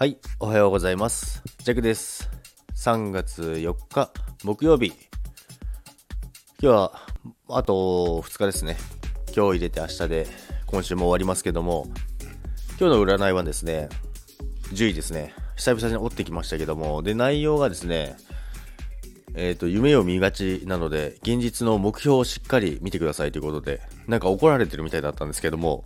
はい、おはようございます。ジャックです。3月4日木曜日。今日はあと2日ですね。今日入れて明日で今週も終わりますけども、今日の占いはですね、10位ですね。久々に折ってきましたけども、で、内容がですね、えっ、と、夢を見がちなので、現実の目標をしっかり見てくださいということで、なんか怒られてるみたいだったんですけども、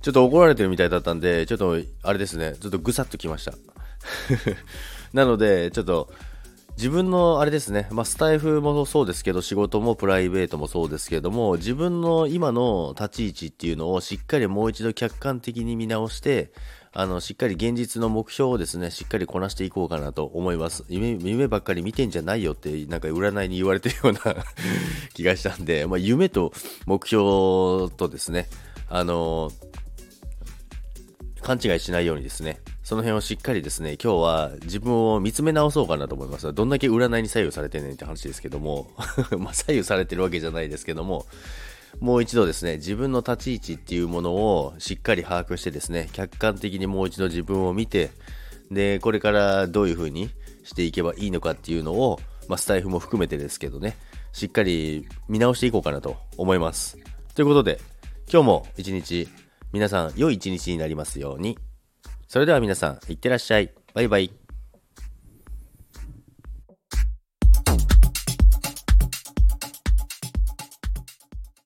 ちょっと怒られてるみたいだったんで、ちょっと、あれですね、ちょっとぐさっときました。なので、ちょっと、自分のあれですね、まあ、スタイフもそうですけど、仕事もプライベートもそうですけども、自分の今の立ち位置っていうのをしっかりもう一度客観的に見直して、あの、しっかり現実の目標をですね、しっかりこなしていこうかなと思います。夢、夢ばっかり見てんじゃないよって、なんか占いに言われてるような 気がしたんで、まあ、夢と目標とですね、あの勘違いしないようにですね、その辺をしっかりですね、今日は自分を見つめ直そうかなと思います。どんだけ占いに左右されてんねんって話ですけども、まあ左右されてるわけじゃないですけども、もう一度ですね、自分の立ち位置っていうものをしっかり把握してですね、客観的にもう一度自分を見て、で、これからどういう風にしていけばいいのかっていうのを、まあスタイフも含めてですけどね、しっかり見直していこうかなと思います。ということで、今日も一日、皆さん良い一日になりますように。それでは皆さん、いってらっしゃい。バイバイ。